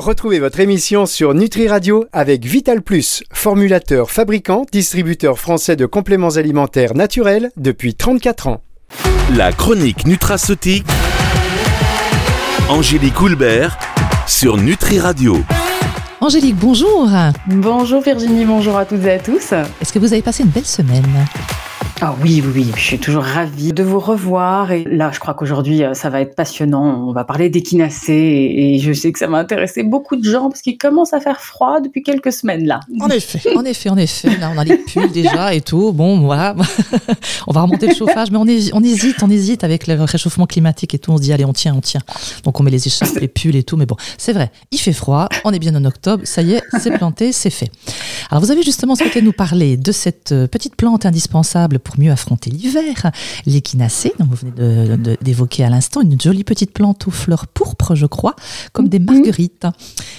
Retrouvez votre émission sur Nutri Radio avec Vital Plus, formulateur, fabricant, distributeur français de compléments alimentaires naturels depuis 34 ans. La chronique nutraceutique. Angélique Houlbert sur Nutri Radio. Angélique, bonjour. Bonjour Virginie, bonjour à toutes et à tous. Est-ce que vous avez passé une belle semaine? Ah oui, oui, oui, je suis toujours ravie de vous revoir. Et là, je crois qu'aujourd'hui, euh, ça va être passionnant. On va parler d'équinacée et je sais que ça va intéresser beaucoup de gens parce qu'il commence à faire froid depuis quelques semaines là. En effet, en effet, en effet. Là, on a les pulls déjà et tout. Bon, voilà. on va remonter le chauffage, mais on, on hésite, on hésite avec le réchauffement climatique et tout. On se dit, allez, on tient, on tient. Donc, on met les écharpes, les pulls et tout. Mais bon, c'est vrai, il fait froid. On est bien en octobre. Ça y est, c'est planté, c'est fait. Alors, vous avez justement souhaité nous parler de cette euh, petite plante indispensable pour mieux affronter l'hiver. L'échinacée, dont vous venez d'évoquer à l'instant, une jolie petite plante aux fleurs pourpres, je crois, comme des mhm. marguerites,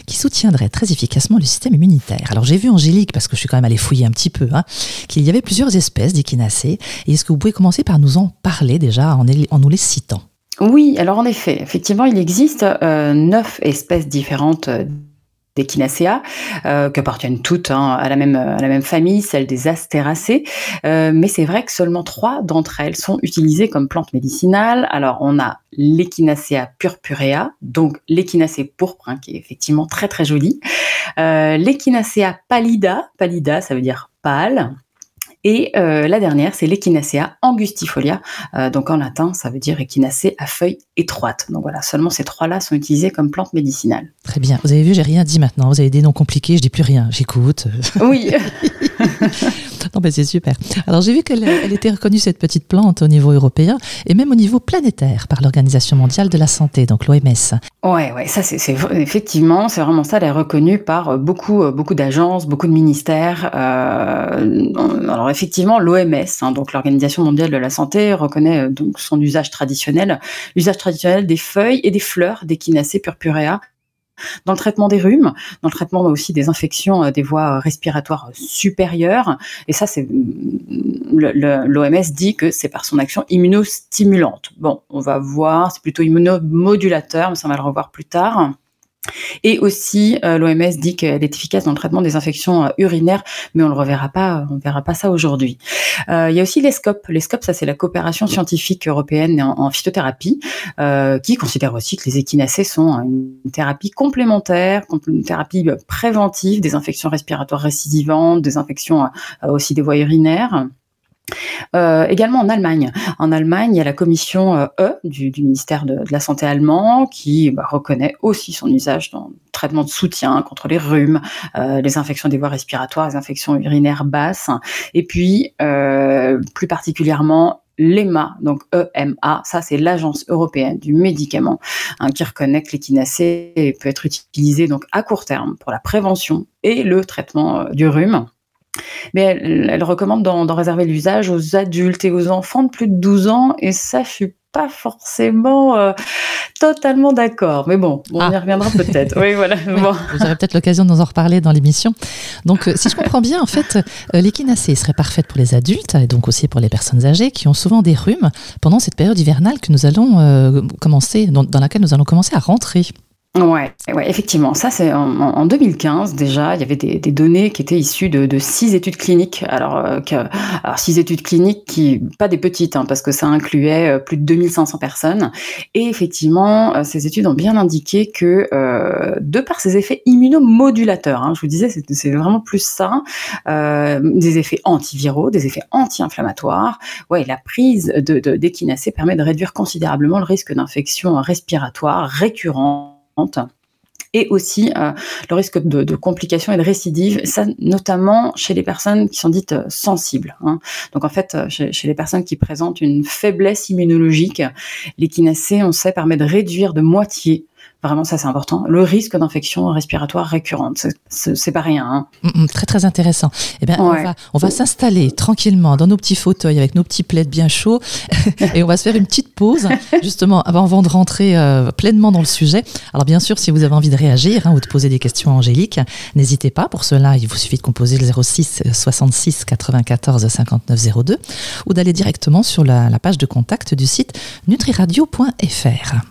qui soutiendrait très efficacement le système immunitaire. Alors j'ai vu Angélique, parce que je suis quand même allée fouiller un petit peu, hein, qu'il y avait plusieurs espèces d'échinacées. Et est-ce que vous pouvez commencer par nous en parler déjà en, en nous les citant? Oui, alors en effet, effectivement, il existe euh, neuf espèces différentes euh, d'Echinacea, euh, qui appartiennent toutes hein, à, la même, à la même famille, celle des Astéracées. Euh, mais c'est vrai que seulement trois d'entre elles sont utilisées comme plantes médicinales. Alors, on a l'Echinacea purpurea, donc l'Echinacée pourpre, hein, qui est effectivement très très jolie. Euh, L'Echinacea pallida, pallida, ça veut dire pâle. Et euh, la dernière, c'est l'Echinacea angustifolia. Euh, donc en latin, ça veut dire Echinacée à feuilles étroites. Donc voilà, seulement ces trois-là sont utilisés comme plantes médicinales. Très bien. Vous avez vu, j'ai rien dit maintenant. Vous avez des noms compliqués, je dis plus rien. J'écoute. Oui. non, mais c'est super. Alors j'ai vu qu'elle elle était reconnue cette petite plante au niveau européen et même au niveau planétaire par l'Organisation mondiale de la santé, donc l'OMS. Ouais, ouais, ça c'est effectivement, c'est vraiment ça. Elle est reconnue par beaucoup, beaucoup d'agences, beaucoup de ministères. Euh, alors effectivement, l'OMS, hein, donc l'Organisation mondiale de la santé, reconnaît euh, donc son usage traditionnel, l'usage traditionnel des feuilles et des fleurs d'Echinacea purpurea dans le traitement des rhumes, dans le traitement aussi des infections euh, des voies respiratoires supérieures. Et ça, c'est l'OMS dit que c'est par son action immunostimulante. Bon, on va voir, c'est plutôt immunomodulateur, mais ça on va le revoir plus tard. Et aussi, euh, l'OMS dit qu'elle est efficace dans le traitement des infections euh, urinaires, mais on ne reverra pas, on verra pas ça aujourd'hui. Euh, il y a aussi l'ESCOP. L'ESCOP, ça c'est la coopération scientifique européenne en, phytothérapie, qui considère aussi que les échinacées sont une thérapie complémentaire, une thérapie préventive des infections respiratoires récidivantes, des infections aussi des voies urinaires. Euh, également en Allemagne. En Allemagne, il y a la commission euh, E du, ministère de, la Santé allemand qui bah, reconnaît aussi son usage dans le traitement de soutien contre les rhumes, euh, les infections des voies respiratoires, les infections urinaires basses, et puis plus particulièrement l'EMA, donc EMA, ça c'est l'agence européenne du médicament, hein, qui reconnaît que l'équinacée peut être utilisée donc à court terme pour la prévention et le traitement du rhume. Mais elle, recommande d'en réserver l'usage aux adultes et aux enfants de plus de 12 ans, et ça, je suis pas forcément euh, totalement d'accord. Mais bon, on y ah. reviendra peut-être. oui, voilà. Vous aurez peut-être l'occasion de nous en reparler dans l'émission. Donc, euh, si je comprends bien, en fait, euh, l'équinacée serait parfaite pour les adultes et donc aussi pour les personnes âgées qui ont souvent des rhumes pendant cette période hivernale que nous allons commencer, dans laquelle nous allons commencer à rentrer. Ouais, ouais, effectivement. Ça, c'est en, 2015 déjà. Il y avait des, données qui étaient issues de, six études cliniques. Alors, euh, que, alors six études cliniques qui, pas des petites, hein, parce que ça incluait euh, plus de 2500 personnes. Et effectivement, euh, ces études ont bien indiqué que, de par ces effets immunomodulateurs, hein, je vous disais, c'est vraiment plus ça, des effets antiviraux, des effets anti-inflammatoires. Ouais, la prise de d'équinacée permet de réduire considérablement le risque d'infection respiratoire récurrente et aussi euh, le risque de, complications et de récidives, ça notamment chez les personnes qui sont dites euh, sensibles. Hein. Donc en fait, euh, chez, les personnes qui présentent une faiblesse immunologique, l'équinacée, on sait, permet de réduire de moitié Vraiment, ça c'est important. Le risque d'infection respiratoire récurrente, c'est pas rien. Hein. Mm, mm, très très intéressant. Eh bien, on va, on va s'installer tranquillement dans nos petits fauteuils avec nos petits plaids bien chauds et on va se faire une petite pause justement avant de rentrer euh, pleinement dans le sujet. Alors bien sûr, si vous avez envie de réagir hein, ou de poser des questions à Angélique, n'hésitez pas. Pour cela, il vous suffit de composer le 06 66 94 59 02 ou d'aller directement sur la, la page de contact du site nutriradio.fr.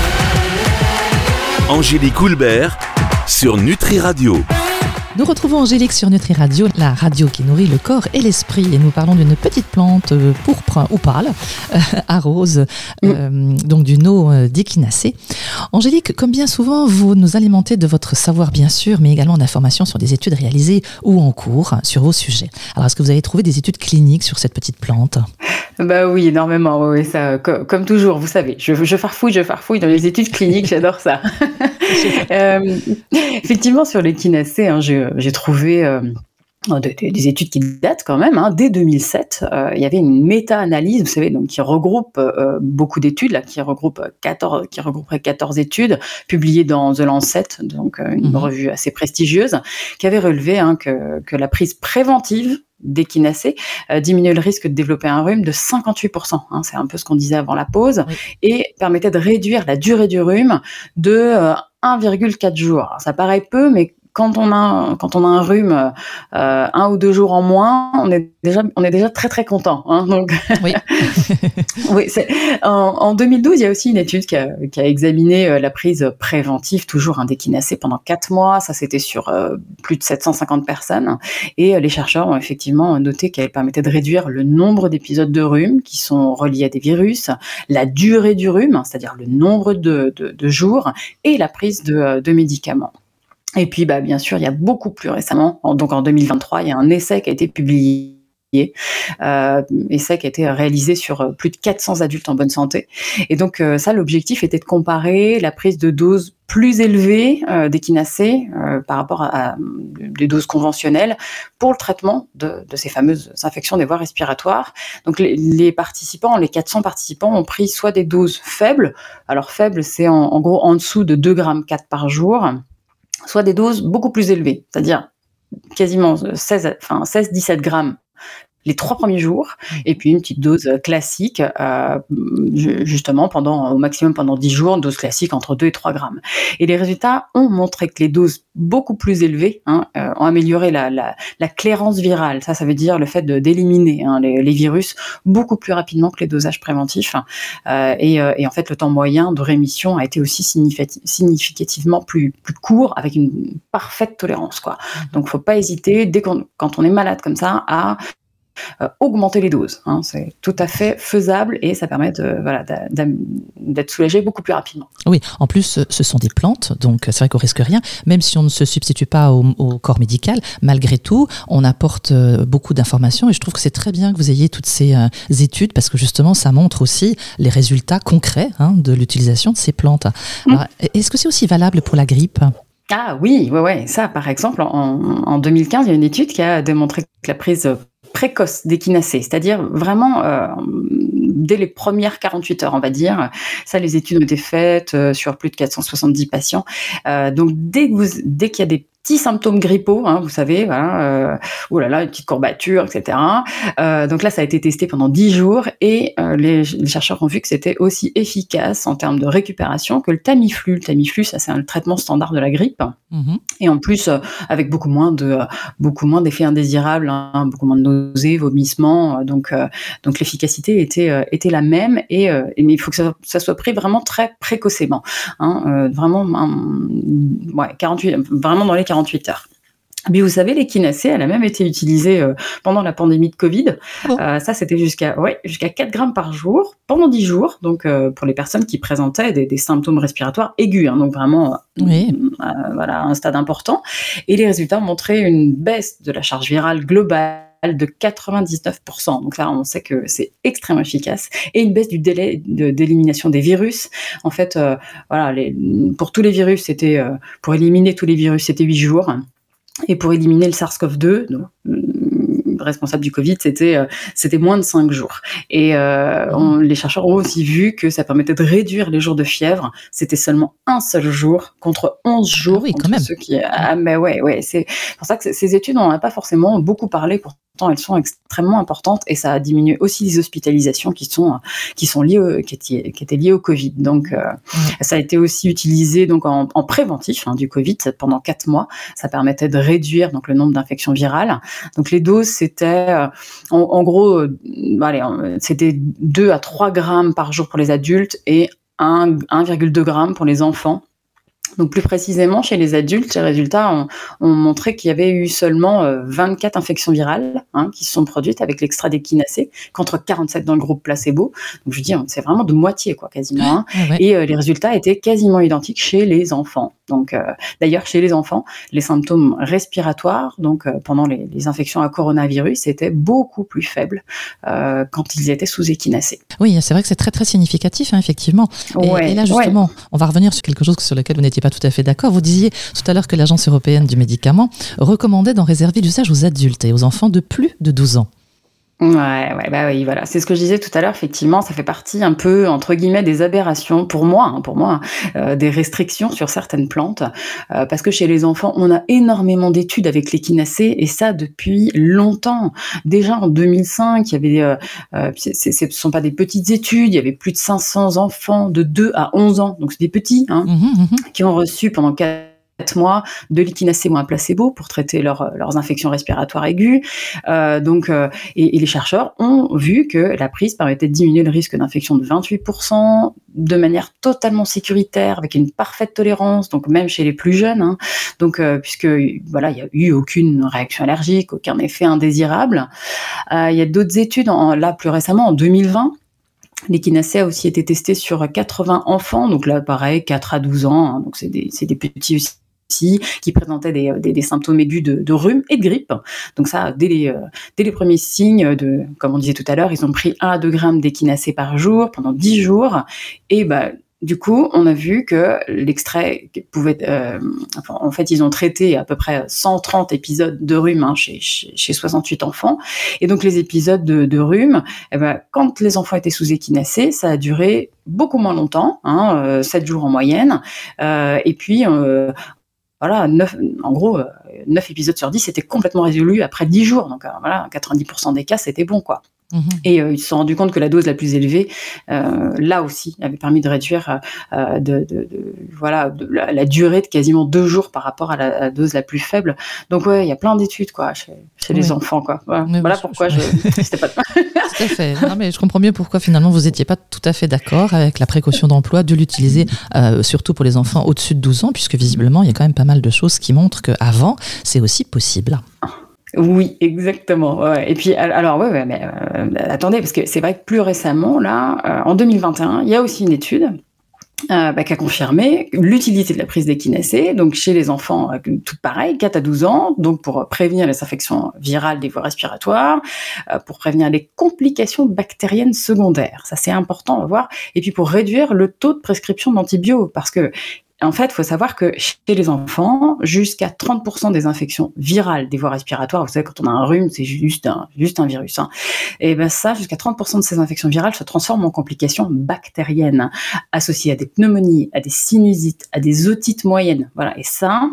Angélique Houlbert sur Nutri Radio. Nous retrouvons Angélique sur Nutri Radio, la radio qui nourrit le corps et l'esprit. Et nous parlons d'une petite plante euh, pourpre ou pâle, euh, à rose, euh, donc du no d'échinacée. Angélique, comme bien souvent, vous nous alimentez de votre savoir, bien sûr, mais également d'informations sur des études réalisées ou en cours sur vos sujets. Alors, est-ce que vous avez trouvé des études cliniques sur cette petite plante? Bah oui, énormément. Oui, ça, comme, toujours, vous savez, je, je farfouille, je farfouille dans les études cliniques, j'adore ça. euh, effectivement, sur l'échinacée, hein, j'ai trouvé euh, des, études qui datent quand même. Hein. Dès 2007, euh, il y avait une méta-analyse, vous savez, donc qui regroupe euh, beaucoup d'études, là, qui regroupe 14, qui regrouperait 14 études publiées dans The Lancet, donc une mhm. revue assez prestigieuse, qui avait relevé hein, que, que la prise préventive d'échinacée euh, diminuait le risque de développer un rhume de 58%. Hein, c'est un peu ce qu'on disait avant la pause. Et permettait de réduire la durée du rhume de 1,4 jours. ça paraît peu, mais quand on a quand on a un rhume euh, un ou deux jours en moins, on est déjà on est déjà très très content. Hein, donc oui, oui en, en, 2012, il y a aussi une étude qui a, qui a examiné euh, la prise préventive toujours un d'échinacée pendant quatre mois. Ça c'était sur euh, plus de 750 personnes et les chercheurs ont effectivement noté qu'elle permettait de réduire le nombre d'épisodes de rhume qui sont reliés à des virus, la durée du rhume, c'est-à-dire le nombre de, de, de, jours et la prise de, de médicaments. Et puis, bah, bien sûr, il y a beaucoup plus récemment, donc en 2023, il y a un essai qui a été publié euh, essai qui a été réalisé sur euh, plus de 400 adultes en bonne santé. Et donc euh, ça, l'objectif était de comparer la prise de doses plus élevées euh, d'équinacées euh, par rapport à, des doses conventionnelles pour le traitement de, de, ces fameuses infections des voies respiratoires. Donc les, les, participants, les 400 participants ont pris soit des doses faibles, alors faibles c'est en, en, gros en dessous de 2 grammes 4 par jour, soit des doses beaucoup plus élevées, c'est-à-dire quasiment 16, enfin 16-17 grammes les trois premiers jours, mmh. et puis une petite dose classique, euh, justement pendant au maximum pendant 10 jours, une dose classique entre 2 et 3 grammes. Et les résultats ont montré que les doses beaucoup plus élevées hein, euh, ont amélioré la, la, la, clairance virale. Ça, ça veut dire le fait d'éliminer hein, les, les, virus beaucoup plus rapidement que les dosages préventifs. Euh, et, euh, et, en fait, le temps moyen de rémission a été aussi significativement plus, plus court, avec une parfaite tolérance. Quoi. Mmh. Donc, faut pas hésiter, dès quand on est malade comme ça, à euh, augmenter les doses. Hein. c'est tout à fait faisable et ça permet de, voilà, d'être soulagé beaucoup plus rapidement. Oui, en plus, ce sont des plantes, donc c'est vrai qu'on risque rien. Même si on ne se substitue pas au, corps médical, malgré tout, on apporte euh, beaucoup d'informations et je trouve que c'est très bien que vous ayez toutes ces euh, études parce que justement, ça montre aussi les résultats concrets hein, de l'utilisation de ces plantes. Mmh. Est-ce que c'est aussi valable pour la grippe? Ah oui, ouais, ouais. Ça, par exemple, en, en, 2015, il y a une étude qui a démontré que la prise précoce d'équinacée, c'est-à-dire vraiment euh, dès les premières 48 heures, on va dire. Ça, les études ont été faites euh, sur plus de 470 patients. Euh, donc dès que vous, dès qu'il y a des petits symptômes grippaux, hein, vous savez, voilà, euh, oh là là, une petite courbature, etc. Euh, donc là, ça a été testé pendant 10 jours et euh, les, les, chercheurs ont vu que c'était aussi efficace en termes de récupération que le Tamiflu. Le Tamiflu, ça c'est un traitement standard de la grippe mmh. et en plus euh, avec beaucoup moins de beaucoup moins d'effets indésirables, hein, beaucoup moins de nausées, vomissements. Donc donc l'efficacité était était la même et, et, mais il faut que ça, ça, soit pris vraiment très précocement, hein, vraiment ouais, 48, vraiment dans les 48 heures. Mais vous savez, l'équinacée, elle a même été utilisée euh, pendant la pandémie de Covid. Oh. Euh, ça, c'était jusqu'à ouais, jusqu'à 4 grammes par jour pendant 10 jours. Donc, euh, pour les personnes qui présentaient des, des symptômes respiratoires aigus, hein, donc vraiment oui. Euh, voilà, un stade important. Et les résultats montraient une baisse de la charge virale globale de 99%. Donc là, on sait que c'est extrêmement efficace. Et une baisse du délai d'élimination des virus. En fait, euh, voilà, les, pour tous les virus, c'était euh, pour éliminer tous les virus, c'était 8 jours. Et pour éliminer le SARS-CoV-2, responsable du Covid, c'était c'était moins de 5 jours. Et les chercheurs ont aussi vu que ça permettait de réduire les jours de fièvre. C'était seulement un seul jour contre 11 ah jours. oui, quand même. Ceux qui... Ah, mais ouais, ouais. C'est pour ça que ces études, on n'en a pas forcément beaucoup parlé. Pourtant, elles sont extrêmement importantes et ça a diminué aussi les hospitalisations qui sont qui sont liées qui, étaient, qui étaient liées au Covid. Donc, euh, ça a été aussi utilisé donc en, en préventif hein, du Covid pendant quatre mois. Ça permettait de réduire donc le nombre d'infections virales. Donc les doses c'était euh, en, en, gros, euh, allez, c'était 2 à 3 grammes par jour pour les adultes et 1,2 grammes pour les enfants. Donc plus précisément, chez les adultes, les résultats ont, montré qu'il y avait eu seulement 24 euh, infections virales hein, qui se sont produites avec l'extrait d'équinacée, contre 47 dans le groupe placebo. Donc je dis, c'est vraiment de moitié, quoi, quasiment. Hein. Et euh, les résultats étaient quasiment identiques chez les enfants. Donc euh, d'ailleurs, chez les enfants, les symptômes respiratoires, donc pendant les, infections à coronavirus, étaient beaucoup plus faibles quand ils étaient sous équinacée. Oui, c'est vrai que c'est très très significatif, hein, effectivement. Et, là justement, on va revenir sur quelque chose sur lequel vous n'étiez pas tout à fait d'accord. Vous disiez tout à l'heure que l'Agence européenne du médicament recommandait d'en réserver l'usage aux adultes et aux enfants de plus de 12 ans. Ouais, ouais, bah oui, voilà. C'est ce que je disais tout à l'heure. Effectivement, ça fait partie un peu entre guillemets des aberrations pour moi, hein, pour moi, euh, des restrictions sur certaines plantes, euh, parce que chez les enfants, on a énormément d'études avec l'échinacée et ça depuis longtemps. Déjà en 2005, il y avait, euh, euh ce ne sont pas des petites études, il y avait plus de 500 enfants de 2 à 11 ans, donc c'est des petits, hein, mmh mmh qui ont reçu pendant 4 mois de un placebo pour traiter leurs infections respiratoires aiguës. Euh, donc, euh, et, les chercheurs ont vu que la prise permettait de diminuer le risque d'infection de 28% de manière totalement sécuritaire, avec une parfaite tolérance, donc même chez les plus jeunes. Hein. Donc, euh, puisque voilà, il n'y a eu aucune réaction allergique, aucun effet indésirable. il y a d'autres études, là plus récemment, en 2020, L'équinacée a aussi été testé sur 80 enfants, donc là pareil, 4 à 12 ans, hein. donc c'est des, des, petits aussi qui présentaient des, symptômes aigus de, rhume et de grippe. Donc ça, dès les, euh, dès les premiers signes de, comme on disait tout à l'heure, ils ont pris 1 à 2 grammes d'équinacée par jour pendant 10 jours. Et bah, du coup, on a vu que l'extrait pouvait, euh, en fait, ils ont traité à peu près 130 épisodes de rhume hein, chez, chez, 68 enfants. Et donc, les épisodes de, rhume, eh ben, quand les enfants étaient sous équinacée, ça a duré beaucoup moins longtemps, hein, 7 euh, jours en moyenne. Et puis, euh, voilà, en gros, 9 euh, épisodes sur 10 étaient complètement résolus après 10 jours. Donc euh, voilà, 90% des cas, c'était bon, quoi. Mhm. Et euh, ils se sont rendus compte que la dose la plus élevée, là aussi, avait permis de réduire de, voilà, la, durée de quasiment deux jours par rapport à la, dose la plus faible. Donc ouais, il y a plein d'études quoi chez, les enfants quoi. Voilà, pourquoi je, je pas. Tout à fait. Mais je comprends mieux pourquoi finalement vous n'étiez pas tout à fait d'accord avec la précaution d'emploi de l'utiliser surtout pour les enfants au-dessus de 12 ans, puisque visiblement il y a quand même pas mal de choses qui montrent qu'avant c'est aussi possible. Oui, exactement. Et puis, alors, ouais, ouais mais euh, attendez, parce que c'est vrai que plus récemment, là, euh, en 2021, il y a aussi une étude euh, bah, qui confirmé l'utilité de la prise d'équinacée, donc chez les enfants, tout pareil, 4 à 12 ans, donc pour prévenir les infections virales des voies respiratoires, pour prévenir les complications bactériennes secondaires. Ça, c'est important à voir. Et puis pour réduire le taux de prescription d'antibiotiques, parce que en fait, il faut savoir que chez les enfants, jusqu'à 30% des infections virales des voies respiratoires, vous savez, quand on a un rhume, c'est juste un, virus. Hein. Et ben ça, jusqu'à 30% de ces infections virales se transforment en complications bactériennes associées à des pneumonies, à des sinusites, à des otites moyennes. Voilà. Et ça,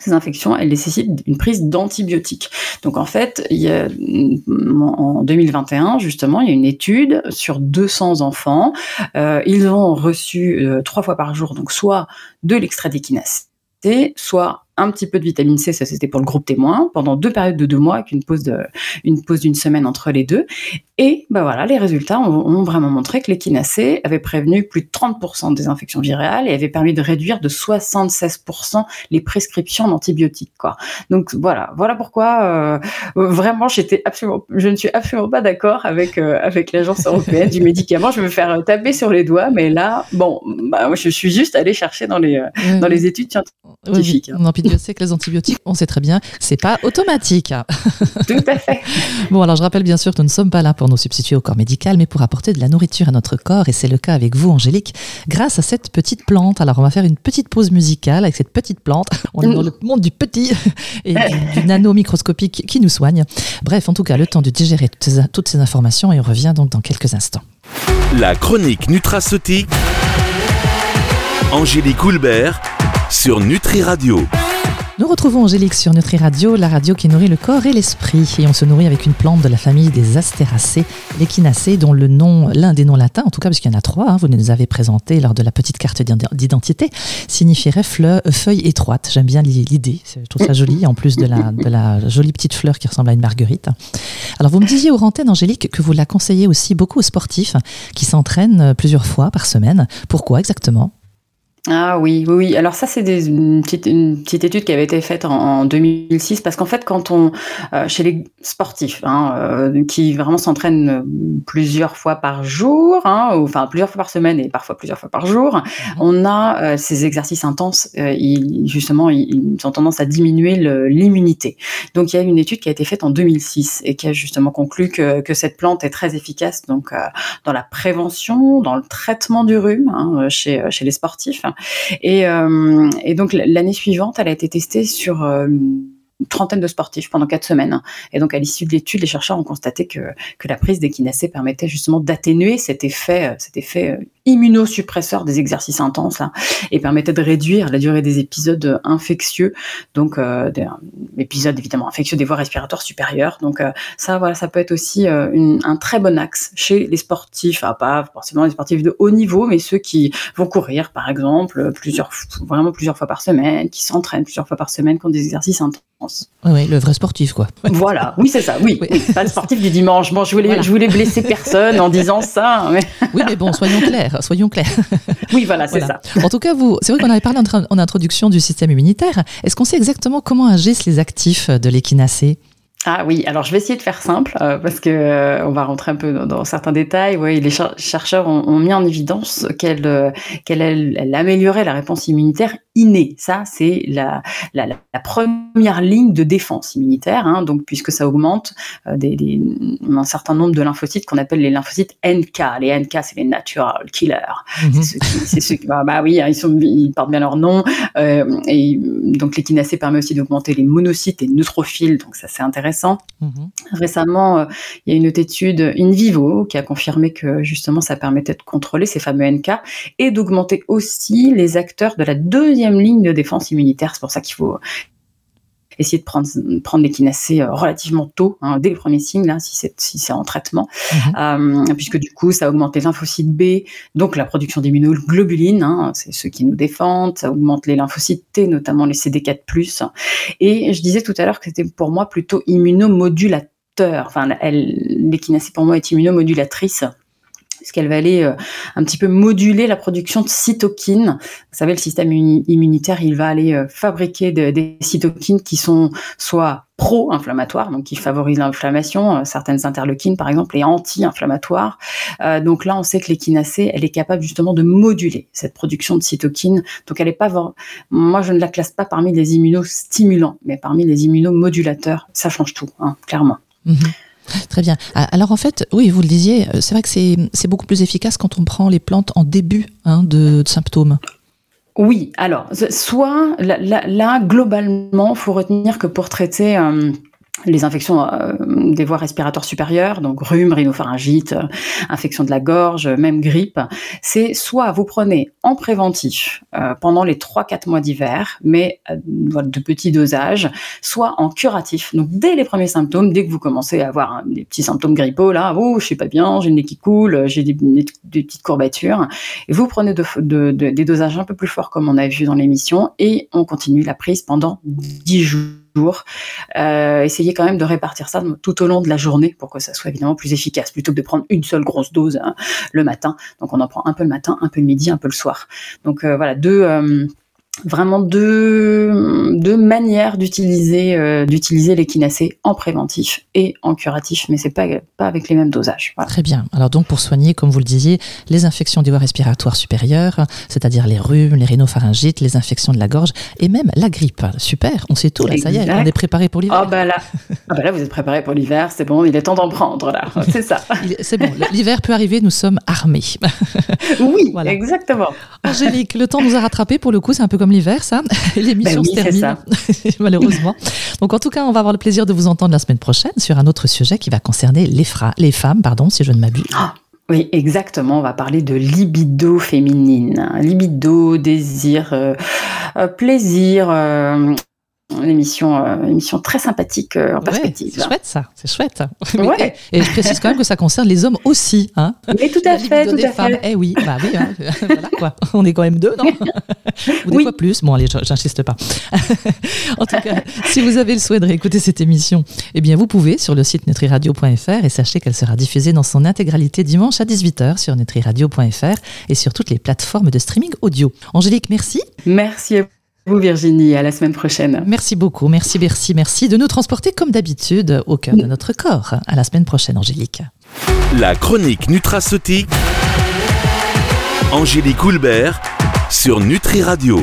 ces infections, elles nécessitent une prise d'antibiotiques. Donc en fait, il y a, en 2021, justement, il y a une étude sur 200 enfants. Euh, ils ont reçu euh, trois fois par jour, donc soit de l'extrait d'équinacée, soit un petit peu de vitamine C, ça c'était pour le groupe témoin, pendant deux périodes de deux mois, avec une pause de, une pause d'une semaine entre les deux. Et ben voilà, les résultats ont, vraiment montré que l'équinacée avait prévenu plus de 30% des infections virales et avait permis de réduire de 76% les prescriptions d'antibiotiques. Quoi. Donc voilà, voilà pourquoi euh, vraiment j'étais absolument, je ne suis absolument pas d'accord avec euh, avec l'agence européenne du médicament. Je vais me faire taper sur les doigts, mais là, bon, bah, je suis juste allée chercher dans les dans les études scientifiques. Oui, que les antibiotiques, on sait très bien, c'est pas automatique. Tout à fait. bon, alors je rappelle bien sûr que nous ne sommes pas là pour nous substituer au corps médical, mais pour apporter de la nourriture à notre corps, et c'est le cas avec vous, Angélique, grâce à cette petite plante. Alors on va faire une petite pause musicale avec cette petite plante. On est dans le monde du petit et du, du nano microscopique qui nous soigne. Bref, en tout cas, le temps de digérer toutes ces, toutes ces informations et on revient donc dans quelques instants. La chronique nutraceutique. Angélique Houlbert sur Nutri Radio. Nous retrouvons Angélique sur Nutri Radio, la radio qui nourrit le corps et l'esprit. Et on se nourrit avec une plante de la famille des astéracées, l'échinacée, dont le nom, l'un des noms latins, en tout cas, puisqu'il y en a trois, hein, vous nous avez présenté lors de la petite carte d'identité, signifierait fleur, feuille étroite. J'aime bien l'idée, je trouve ça joli, en plus de la, jolie petite fleur qui ressemble à une marguerite. Alors, vous me disiez aux antennes, Angélique, que vous la conseillez aussi beaucoup aux sportifs qui s'entraînent plusieurs fois par semaine. Pourquoi exactement? Ah oui, oui, oui. Alors ça, c'est des- une petite, une petite étude qui avait été faite en, en 2006 parce qu'en fait, quand on, euh, chez les sportifs, hein, euh, qui vraiment s'entraînent euh, plusieurs fois par jour, hein, ou, enfin plusieurs fois par semaine et parfois plusieurs fois par jour, on a euh, ces exercices intenses. euh, ils, justement, ils, ils ont tendance à diminuer l'immunité. Donc il y a une étude qui a été faite en 2006 et qui a justement conclu que, que cette plante est très efficace donc euh, dans la prévention, dans le traitement du rhume hein, chez, chez les sportifs. Et, euh, et donc l'année suivante, elle a été testée sur euh, une trentaine de sportifs pendant quatre semaines. Et donc à l'issue de l'étude, les chercheurs ont constaté que, que la prise d'échinacée permettait justement d'atténuer cet effet, euh, cet effet euh, immunosuppresseur des exercices intenses et permettait de réduire la durée des épisodes euh, infectieux, donc des épisodes évidemment infectieux des voies respiratoires supérieures. Donc ça, voilà, ça peut être aussi un très bon axe chez les sportifs, ah, pas forcément les sportifs de haut niveau, mais ceux qui vont courir, par exemple, plusieurs, vraiment plusieurs fois par semaine, qui s'entraînent plusieurs fois par semaine, qui ont des exercices intenses. Oui, oui, le vrai sportif, quoi. Voilà, oui, c'est ça, oui, Oui. oui, pas le sportif du dimanche. Bon, je voulais, Voilà. je voulais blesser personne en disant ça, mais Oui, mais bon, soyons clairs, soyons clairs. oui, voilà, c'est Voilà. ça. En tout cas, vous, c'est vrai qu'on avait parlé en, introduction du système immunitaire. Est-ce qu'on sait exactement comment agissent les actifs de l'échinacée Ah oui, alors je vais essayer de faire simple euh, parce que euh, on va rentrer un peu dans, dans certains détails. Oui, les cher- chercheurs ont, ont mis en évidence qu'elle euh, qu'elle elle, elle améliorait la réponse immunitaire innée. Ça, c'est la, la, la- la première ligne de défense immunitaire. Hein, donc, puisque ça augmente euh, des, des- un certain nombre de lymphocytes qu'on appelle les lymphocytes NK. Les NK, c'est les natural killers. C'est ceux qui, c'est ceux qui- bah, bah oui, hein, ils, sont, ils portent bien leur nom. Euh, et donc l'échinacée permet aussi d'augmenter les monocytes et neutrophiles, donc ça c'est intéressant. Mhm. Récemment, euh, il y a une autre étude in vivo qui a confirmé que justement ça permettait de contrôler ces fameux NK et d'augmenter aussi les acteurs de la deuxième ligne de défense immunitaire. C'est pour ça qu'il faut essayer de prendre, prendre l'échinacée euh, relativement tôt, hein, dès le premier signe, là, si c'est si c'est en traitement, euh, puisque du coup, ça augmente les lymphocytes B, donc la production d'immunoglobulines, hein, c'est ceux qui nous défendent, ça augmente les lymphocytes T, notamment les CD4+. Et je disais tout à l'heure que c'était pour moi plutôt immunomodulateur. Enfin, elle- l'échinacée pour moi est immunomodulatrice parce qu'elle va aller euh, un petit peu moduler la production de cytokines. Vous savez, le système immu- immunitaire, il va aller euh, fabriquer de- des cytokines qui sont soit pro-inflammatoires, donc qui favorisent l'inflammation, euh, certaines interleukines par exemple, et anti-inflammatoires. Donc là, on sait que l'échinacée, elle est capable justement de moduler cette production de cytokines. Donc elle est pas, moi je ne la classe pas parmi les immunostimulants, mais parmi les immunomodulateurs. Ça change tout, hein, clairement. Mhm. Très bien. Ah, Alors en fait, oui, vous le disiez, euh, c'est vrai que c'est beaucoup plus efficace quand on prend les plantes en début hein, de, symptômes. Oui, alors, soit là, globalement, faut retenir que pour traiter euh, les infections euh, des voies respiratoires supérieures, donc rhume, rhinopharyngite, euh, infection de la gorge, même grippe, c'est soit vous prenez en préventif euh, pendant les 3-4 mois d'hiver, mais de petits dosages, soit en curatif, donc dès les premiers symptômes, dès que vous commencez à avoir hein, des petits symptômes grippaux, là, oh, je suis pas bien, j'ai le nez qui coule, j'ai des, petites courbatures, vous prenez de- de- de- des dosages un peu plus forts comme on a vu dans l'émission et on continue la prise pendant 10 jours. Euh, essayez quand même de répartir ça tout au long de la journée pour que ça soit évidemment plus efficace plutôt que de prendre une seule grosse dose hein, le matin. Donc on en prend un peu le matin, un peu le midi, un peu le soir. Donc euh, voilà, deux, euh, vraiment deux, deux manières d'utiliser euh, d'utiliser l'échinacée en préventif et en curatif, mais c'est pas pas avec les mêmes dosages. Très bien. Alors donc pour soigner, comme vous le disiez, les infections des voies respiratoires supérieures, c'est-à-dire les rhumes, les rhinopharyngites, les infections de la gorge et même la grippe. Super, on sait tout là, ça y est, on est préparé pour l'hiver. Ah bah là, ah bah là vous êtes préparé pour l'hiver, c'est bon, il est temps d'en prendre là, c'est ça. c'est bon, l'hiver peut arriver, nous sommes armés. oui, voilà. exactement. Angélique, le temps nous a rattrapé pour le coup, c'est un peu comme l'hiver, ça. L'émission ben se termine, malheureusement. Donc, en tout cas, on va avoir le plaisir de vous entendre la semaine prochaine sur un autre sujet qui va concerner les, les femmes, pardon, si je ne m'abuse. Ah, oui, exactement. On va parler de libido féminine. Libido, désir, euh, euh, plaisir, euh, une émission, euh, émission très sympathique euh, en perspective. c'est chouette ça, c'est chouette. Ouais. Et, je précise quand même que ça concerne les hommes aussi. Hein Mais tout à fait, tout à fait. Eh oui, bah oui, hein. voilà quoi. On est quand même deux, non? Ou des fois plus. Bon, allez, j'insiste pas. en tout cas, si vous avez le souhait de réécouter cette émission, eh bien, vous pouvez sur le site nutriradio.fr et sachez qu'elle sera diffusée dans son intégralité dimanche à 18h sur nutriradio.fr et sur toutes les plateformes de streaming audio. Angélique, merci. Merci à vous vous Virginie, à la semaine prochaine. Merci beaucoup, merci, merci, merci de nous transporter comme d'habitude au cœur de notre corps. À la semaine prochaine, Angélique. La chronique nutraceutique. Angélique Houlbert sur Nutri Radio.